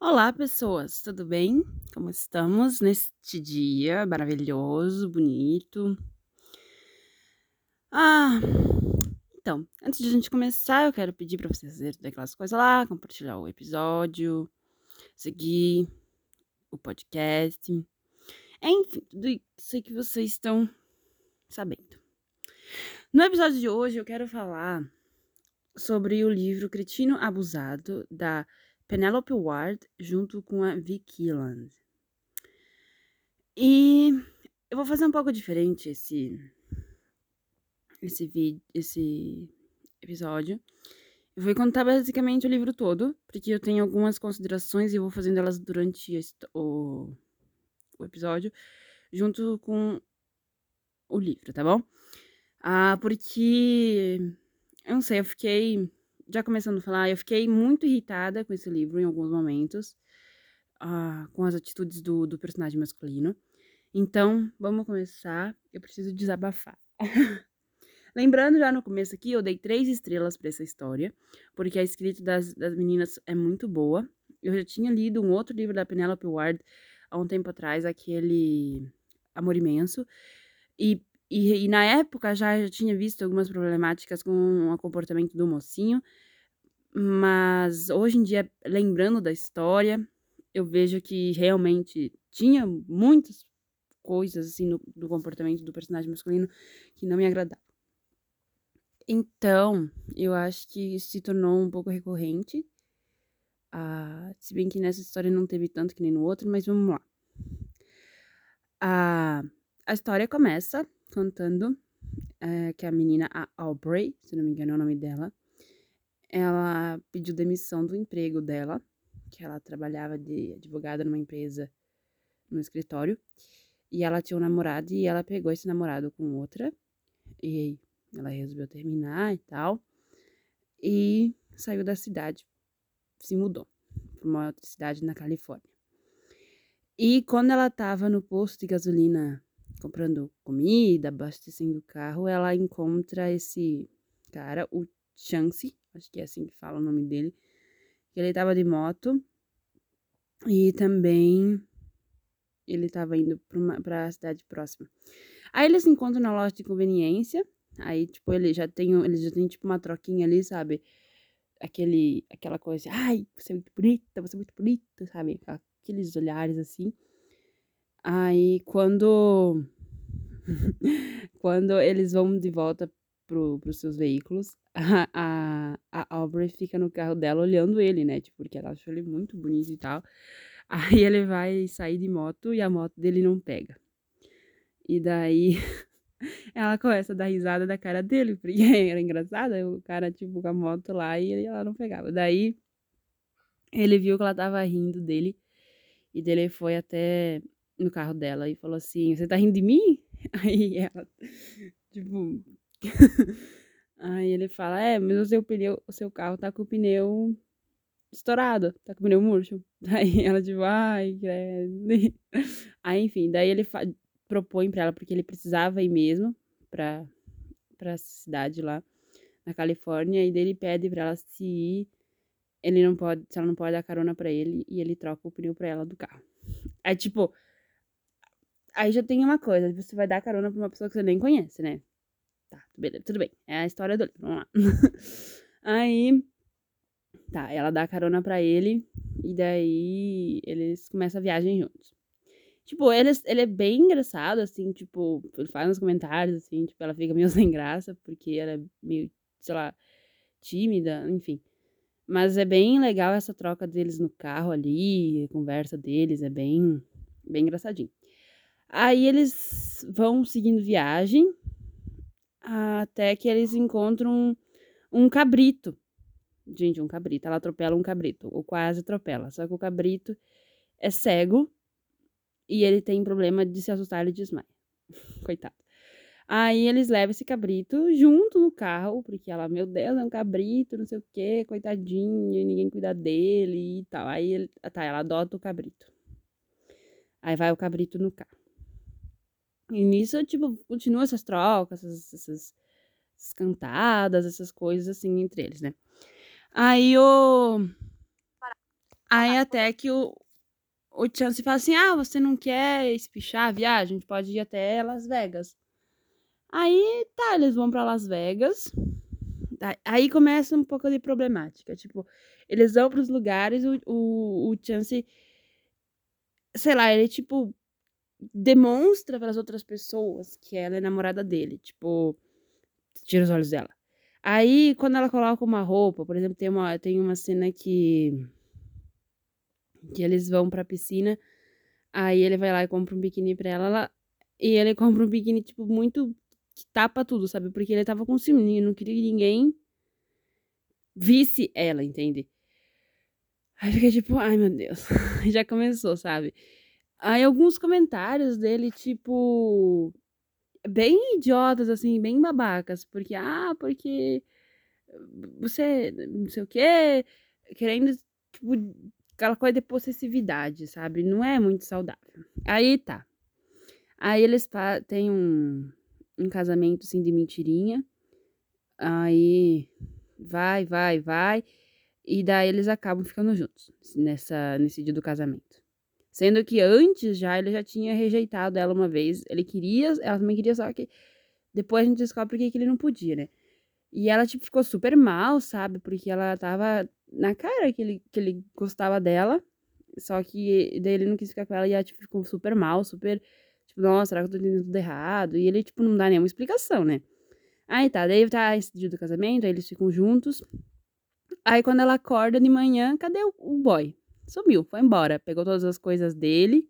Olá, pessoas, tudo bem? Como estamos neste dia maravilhoso, bonito? Ah, então, antes de a gente começar, eu quero pedir para vocês fazerem aquelas coisas lá, compartilhar o episódio, seguir o podcast, enfim, tudo isso que vocês estão sabendo. No episódio de hoje, eu quero falar sobre o livro Cretino Abusado, da Penelope Ward, junto com a Vicky Land. E eu vou fazer um pouco diferente esse esse vídeo, esse episódio. Eu vou contar basicamente o livro todo, porque eu tenho algumas considerações e vou fazendo elas durante o, o episódio, junto com o livro, tá bom? Ah, porque eu não sei, eu fiquei já começando a falar, eu fiquei muito irritada com esse livro em alguns momentos, uh, com as atitudes do, do personagem masculino. Então, vamos começar. Eu preciso desabafar. Lembrando já no começo aqui, eu dei três estrelas para essa história, porque a escrita das, das meninas é muito boa. Eu já tinha lido um outro livro da Penelope Ward há um tempo atrás, aquele Amor Imenso, e e, e, na época já, já tinha visto algumas problemáticas com o comportamento do mocinho, mas hoje em dia, lembrando da história, eu vejo que realmente tinha muitas coisas assim no, do comportamento do personagem masculino que não me agradavam. Então, eu acho que se tornou um pouco recorrente. Ah, se bem que nessa história não teve tanto que nem no outro, mas vamos lá. Ah, a história começa contando é, que a menina, a Aubrey, se não me engano é o nome dela, ela pediu demissão do emprego dela, que ela trabalhava de advogada numa empresa, no escritório, e ela tinha um namorado e ela pegou esse namorado com outra, e ela resolveu terminar e tal, e saiu da cidade, se mudou para uma outra cidade na Califórnia. E quando ela estava no posto de gasolina comprando comida, abastecendo o carro, ela encontra esse cara, o Chance, acho que é assim que fala o nome dele, que ele tava de moto e também ele tava indo uma, pra cidade próxima. Aí eles se encontram na loja de conveniência, aí, tipo, ele já tem, ele já tem, tipo, uma troquinha ali, sabe? Aquele, aquela coisa, ai, você é muito bonita, você é muito bonita, sabe? Aqueles olhares assim. Aí, quando Quando eles vão de volta pro, pros seus veículos, a, a, a Aubrey fica no carro dela olhando ele, né? Tipo, porque ela achou ele muito bonito e tal. Aí ele vai sair de moto e a moto dele não pega. E daí ela começa a dar risada da cara dele, porque era engraçado, o cara, tipo, com a moto lá e ela não pegava. Daí ele viu que ela tava rindo dele e dele foi até no carro dela e falou assim: Você tá rindo de mim? Aí ela, tipo. aí ele fala: É, mas o seu pneu, o seu carro tá com o pneu estourado, tá com o pneu murcho. Aí ela, tipo, ai, credo. Aí, enfim, daí ele propõe pra ela, porque ele precisava ir mesmo pra, pra cidade lá na Califórnia, e daí ele pede pra ela se ir. Ele não pode, se ela não pode dar carona pra ele, e ele troca o pneu pra ela do carro. Aí, tipo, Aí já tem uma coisa, você vai dar carona pra uma pessoa que você nem conhece, né? Tá, beleza, tudo bem. É a história do livro, vamos lá. Aí, tá, ela dá carona pra ele e daí eles começam a viagem juntos. Tipo, ele, ele é bem engraçado, assim, tipo, ele faz uns comentários, assim, tipo, ela fica meio sem graça, porque ela é meio, sei lá, tímida, enfim. Mas é bem legal essa troca deles no carro ali, a conversa deles, é bem, bem engraçadinho. Aí eles vão seguindo viagem até que eles encontram um, cabrito. Gente, um cabrito. Ela atropela um cabrito, ou quase atropela. Só que o cabrito é cego e ele tem problema de se assustar e desmaia. Coitado. Aí eles levam esse cabrito junto no carro, porque ela, meu Deus, é um cabrito, não sei o quê, coitadinho, ninguém cuida dele e tal. Aí ele, tá, ela adota o cabrito. Aí vai o cabrito no carro. E nisso, tipo, continua essas trocas, essas, essas, essas cantadas, essas coisas assim entre eles, né? Aí o. Aí até que o, o Chance fala assim: ah, você não quer espichar a viagem? A gente pode ir até Las Vegas. Aí tá, eles vão para Las Vegas. Aí começa um pouco de problemática. Tipo, eles vão pros lugares, o, o, o Chance. Sei lá, ele tipo. Demonstra para as outras pessoas que ela é namorada dele. Tipo, tira os olhos dela. Aí, quando ela coloca uma roupa, por exemplo, tem uma, tem uma cena que. que eles vão pra piscina. Aí ele vai lá e compra um biquíni pra ela. ela e ele compra um biquíni, tipo, muito. que tapa tudo, sabe? Porque ele tava com ciúme, não queria que ninguém visse ela, entende? Aí fica tipo, ai meu Deus, já começou, sabe? Aí alguns comentários dele, tipo, bem idiotas, assim, bem babacas, porque, ah, porque você, não sei o quê, querendo, tipo, aquela coisa de possessividade, sabe? Não é muito saudável. Aí tá. Aí eles têm um, um casamento, assim, de mentirinha. Aí vai, vai, vai. E daí eles acabam ficando juntos nessa, nesse dia do casamento. Sendo que antes já ele já tinha rejeitado ela uma vez. Ele queria, ela também queria, só que depois a gente descobre que ele não podia, né? E ela, tipo, ficou super mal, sabe? Porque ela tava na cara que ele, que ele gostava dela. Só que daí ele não quis ficar com ela e ela, tipo, ficou super mal, super. Tipo, nossa, será que eu tô entendendo tudo errado? E ele, tipo, não dá nenhuma explicação, né? Aí tá, daí tá esse dia do casamento, aí eles ficam juntos. Aí quando ela acorda de manhã, cadê o, o boy? Sumiu, foi embora. Pegou todas as coisas dele,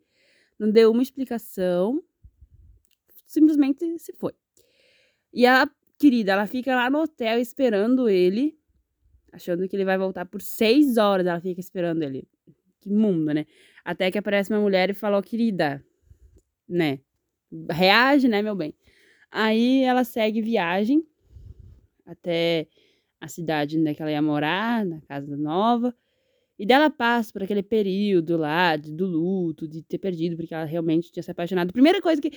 não deu uma explicação, simplesmente se foi. E a querida, ela fica lá no hotel esperando ele, achando que ele vai voltar por seis horas. Ela fica esperando ele. Que mundo, né? Até que aparece uma mulher e falou: querida, né? Reage, né, meu bem? Aí ela segue viagem até a cidade onde né, ela ia morar, na casa nova. E dela passa por aquele período lá de, do luto, de ter perdido, porque ela realmente tinha se apaixonado. Primeira coisa que.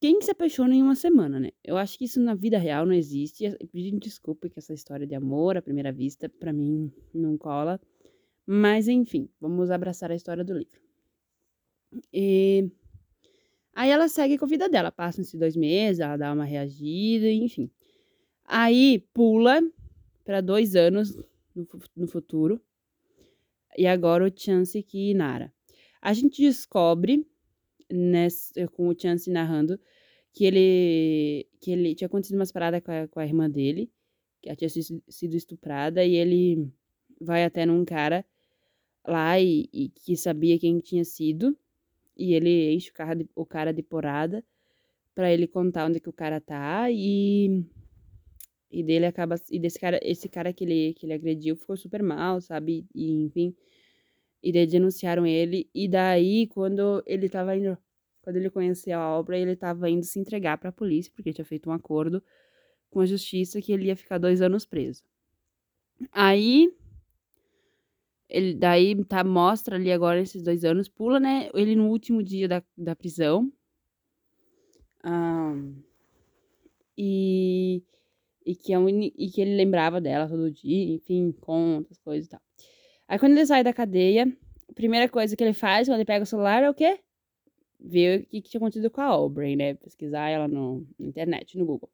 Quem se apaixona em uma semana, né? Eu acho que isso na vida real não existe. Pedindo desculpa que essa história de amor à primeira vista, para mim, não cola. Mas, enfim, vamos abraçar a história do livro. E. Aí ela segue com a vida dela. Passam esses dois meses, ela dá uma reagida, enfim. Aí pula para dois anos no, no futuro e agora o Chance que Nara. A gente descobre, nesse, com o Chance narrando, que ele, que ele tinha acontecido umas paradas com a, com a irmã dele, que ela tinha sido estuprada, e ele vai até num cara lá e, e que sabia quem tinha sido, e ele enche o cara de, o cara de porrada para ele contar onde que o cara tá, e e dele acaba. E desse cara, esse cara que ele, que ele agrediu ficou super mal, sabe? E, enfim. E daí denunciaram ele. E daí, quando ele tava indo. Quando ele conheceu a obra, ele tava indo se entregar pra polícia, porque tinha feito um acordo com a justiça que ele ia ficar dois anos preso. Aí. Ele, daí tá, mostra ali agora esses dois anos, pula, né? Ele no último dia da, da prisão. E e que, é um, e que ele lembrava dela todo dia, enfim, contas, coisas e tal. Aí quando ele sai da cadeia, a primeira coisa que ele faz quando ele pega o celular é o quê? Ver o que, que tinha acontecido com a Aubrey, né? Pesquisar ela no, na internet, no Google.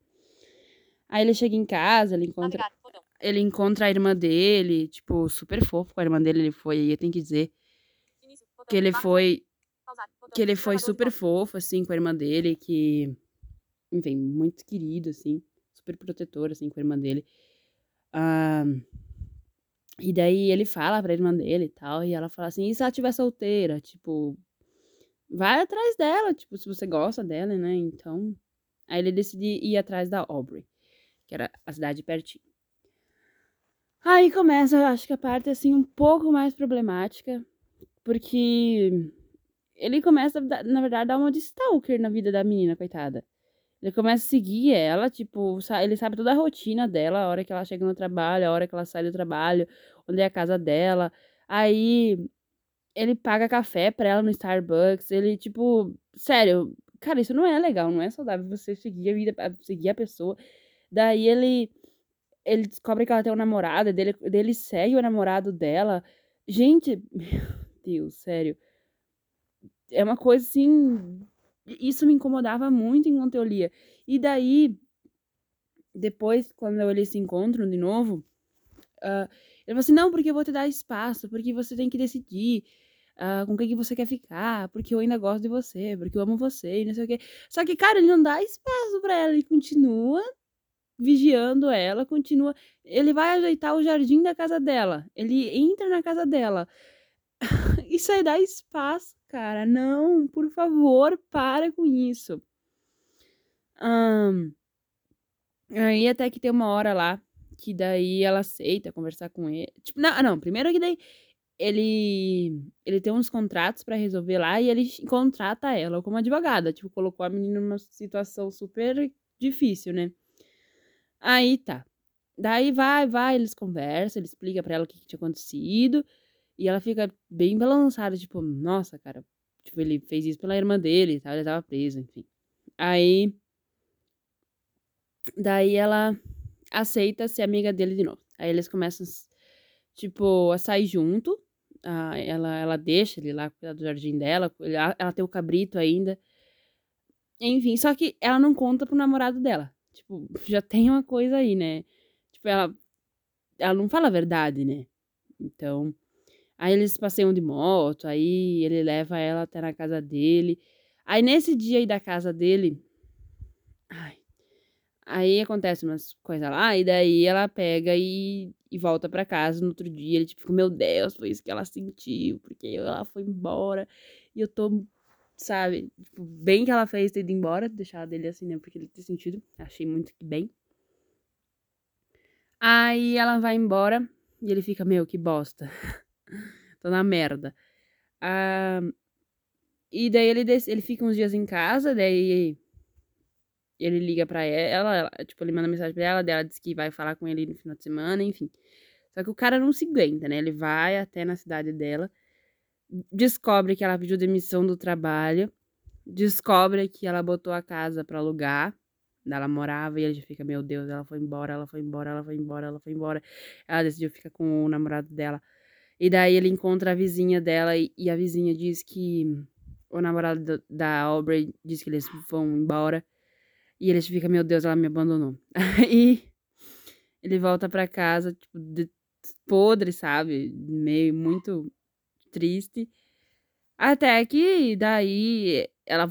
Aí ele chega em casa, ele encontra. Ele encontra a irmã dele, tipo, super fofo com a irmã dele. Ele foi, eu tenho que dizer. Que ele foi. Que ele foi super fofo, assim, com a irmã dele, que. Enfim, muito querido, assim super protetor, assim, com a irmã dele. Ah, e daí ele fala pra irmã dele e tal, e ela fala assim, e se ela estiver solteira? Tipo, vai atrás dela, tipo, se você gosta dela, né? Então. Aí ele decide ir atrás da Aubrey, que era a cidade pertinho. Aí começa, acho que a parte assim um pouco mais problemática, porque ele começa, na verdade, a dar uma de stalker na vida da menina, coitada. Ele começa a seguir ela, tipo, ele sabe toda a rotina dela, a hora que ela chega no trabalho, a hora que ela sai do trabalho, onde é a casa dela. Aí ele paga café pra ela no Starbucks. Ele, tipo, sério, cara, isso não é legal, não é saudável você seguir a vida, seguir a pessoa. Daí ele ele descobre que ela tem um namorado, dele, dele segue o namorado dela Gente, meu Deus, sério. É uma coisa assim. Isso me incomodava muito enquanto eu lia. E daí, depois, quando eles se encontram de novo, uh, ele falou assim: não, porque eu vou te dar espaço, porque você tem que decidir uh, com quem que você quer ficar, porque eu ainda gosto de você, porque eu amo você, e não sei o quê. Só que, cara, ele não dá espaço para ela, ele continua vigiando ela, continua. Ele vai ajeitar o jardim da casa dela. Ele entra na casa dela. Isso aí dá espaço, cara. Não, por favor, para com isso. Um, aí até que tem uma hora lá que daí ela aceita conversar com ele. Tipo, não, não, primeiro que daí ele ele tem uns contratos para resolver lá e ele contrata ela como advogada, tipo, colocou a menina numa situação super difícil, né? Aí tá. Daí vai, vai, eles conversam, ele explica para ela o que, que tinha acontecido. E ela fica bem balançada, tipo, nossa, cara. Tipo, ele fez isso pela irmã dele e tal, ele tava preso, enfim. Aí. Daí ela aceita ser amiga dele de novo. Aí eles começam, tipo, a sair junto. Ah, ela, ela deixa ele lá cuidar do jardim dela. Ela tem o cabrito ainda. Enfim, só que ela não conta pro namorado dela. Tipo, já tem uma coisa aí, né? Tipo, ela, ela não fala a verdade, né? Então, aí eles passeiam de moto, aí ele leva ela até na casa dele. Aí nesse dia aí da casa dele, ai, aí acontece umas coisas lá, e daí ela pega e, e volta para casa no outro dia. Ele tipo, meu Deus, foi isso que ela sentiu, porque ela foi embora e eu tô sabe? Tipo, bem que ela fez ter ido embora, deixar dele assim, né? Porque ele tem sentido. Achei muito que bem. Aí ela vai embora e ele fica, meu, que bosta. Tô na merda. Ah, e daí ele, ele fica uns dias em casa, daí ele liga pra ela, ela, tipo, ele manda mensagem pra ela, dela diz que vai falar com ele no final de semana, enfim. Só que o cara não se aguenta, né? Ele vai até na cidade dela descobre que ela pediu demissão do trabalho, descobre que ela botou a casa para alugar, ela morava e ele já fica, meu Deus, ela foi embora, ela foi embora, ela foi embora, ela foi embora. Ela decidiu ficar com o namorado dela. E daí ele encontra a vizinha dela e, e a vizinha diz que o namorado da Aubrey diz que eles vão embora. E ele fica, meu Deus, ela me abandonou. e ele volta para casa, tipo, de, podre, sabe? Meio muito triste. Até que daí ela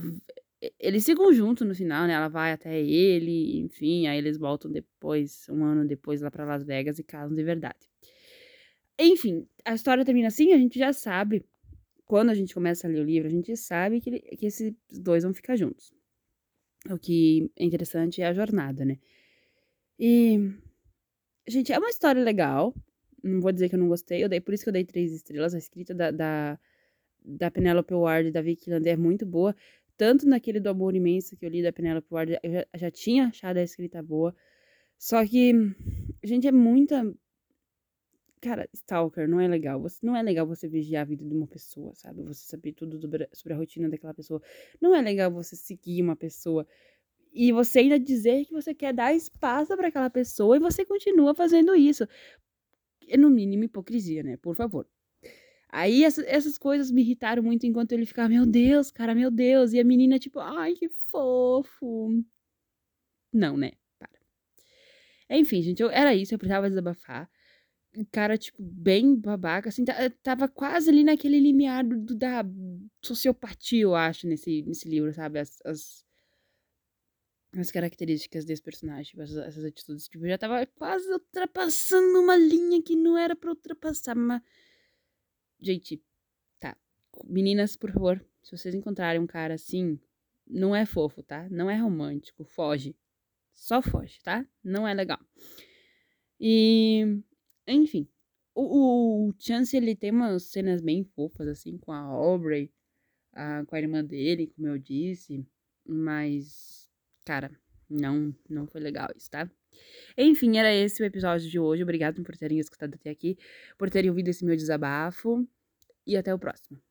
eles ficam juntos no final, né? Ela vai até ele, enfim, aí eles voltam depois, um ano depois lá para Las Vegas e casam de verdade. Enfim, a história termina assim, a gente já sabe, quando a gente começa a ler o livro, a gente sabe que, que esses dois vão ficar juntos. O que é interessante é a jornada, né? E, gente, é uma história legal, não vou dizer que eu não gostei. Eu dei, por isso que eu dei três estrelas. A escrita da, da, da Penelope Ward e da Vicky Lander é muito boa. Tanto naquele do Amor Imenso que eu li da Penelope Ward, eu já, já tinha achado a escrita boa. Só que, gente, é muita. Cara, Stalker não é legal. Você, não é legal você vigiar a vida de uma pessoa, sabe? Você saber tudo sobre, sobre a rotina daquela pessoa. Não é legal você seguir uma pessoa e você ainda dizer que você quer dar espaço para aquela pessoa e você continua fazendo isso é no mínimo hipocrisia, né? Por favor. Aí essa, essas coisas me irritaram muito enquanto ele ficava, meu Deus, cara, meu Deus. E a menina, tipo, ai, que fofo. Não, né? Para. Enfim, gente, eu, era isso, eu precisava desabafar. Cara, tipo, bem babaca, assim, tava quase ali naquele limiar do, da sociopatia, eu acho, nesse, nesse livro, sabe? As, as, as características desse personagem, tipo, essas, essas, atitudes. Tipo, já tava quase ultrapassando uma linha que não era pra ultrapassar, mas. Gente, tá. Meninas, por favor, se vocês encontrarem um cara assim, não é fofo, tá? Não é romântico, foge. Só foge, tá? Não é legal. E. Enfim. O, o Chance, ele tem umas cenas bem fofas, assim, com a Aubrey, a, com a irmã dele, como eu disse, mas cara, não, não foi legal isso, tá? Enfim, era esse o episódio de hoje. Obrigado por terem escutado até aqui, por terem ouvido esse meu desabafo. E até o próximo.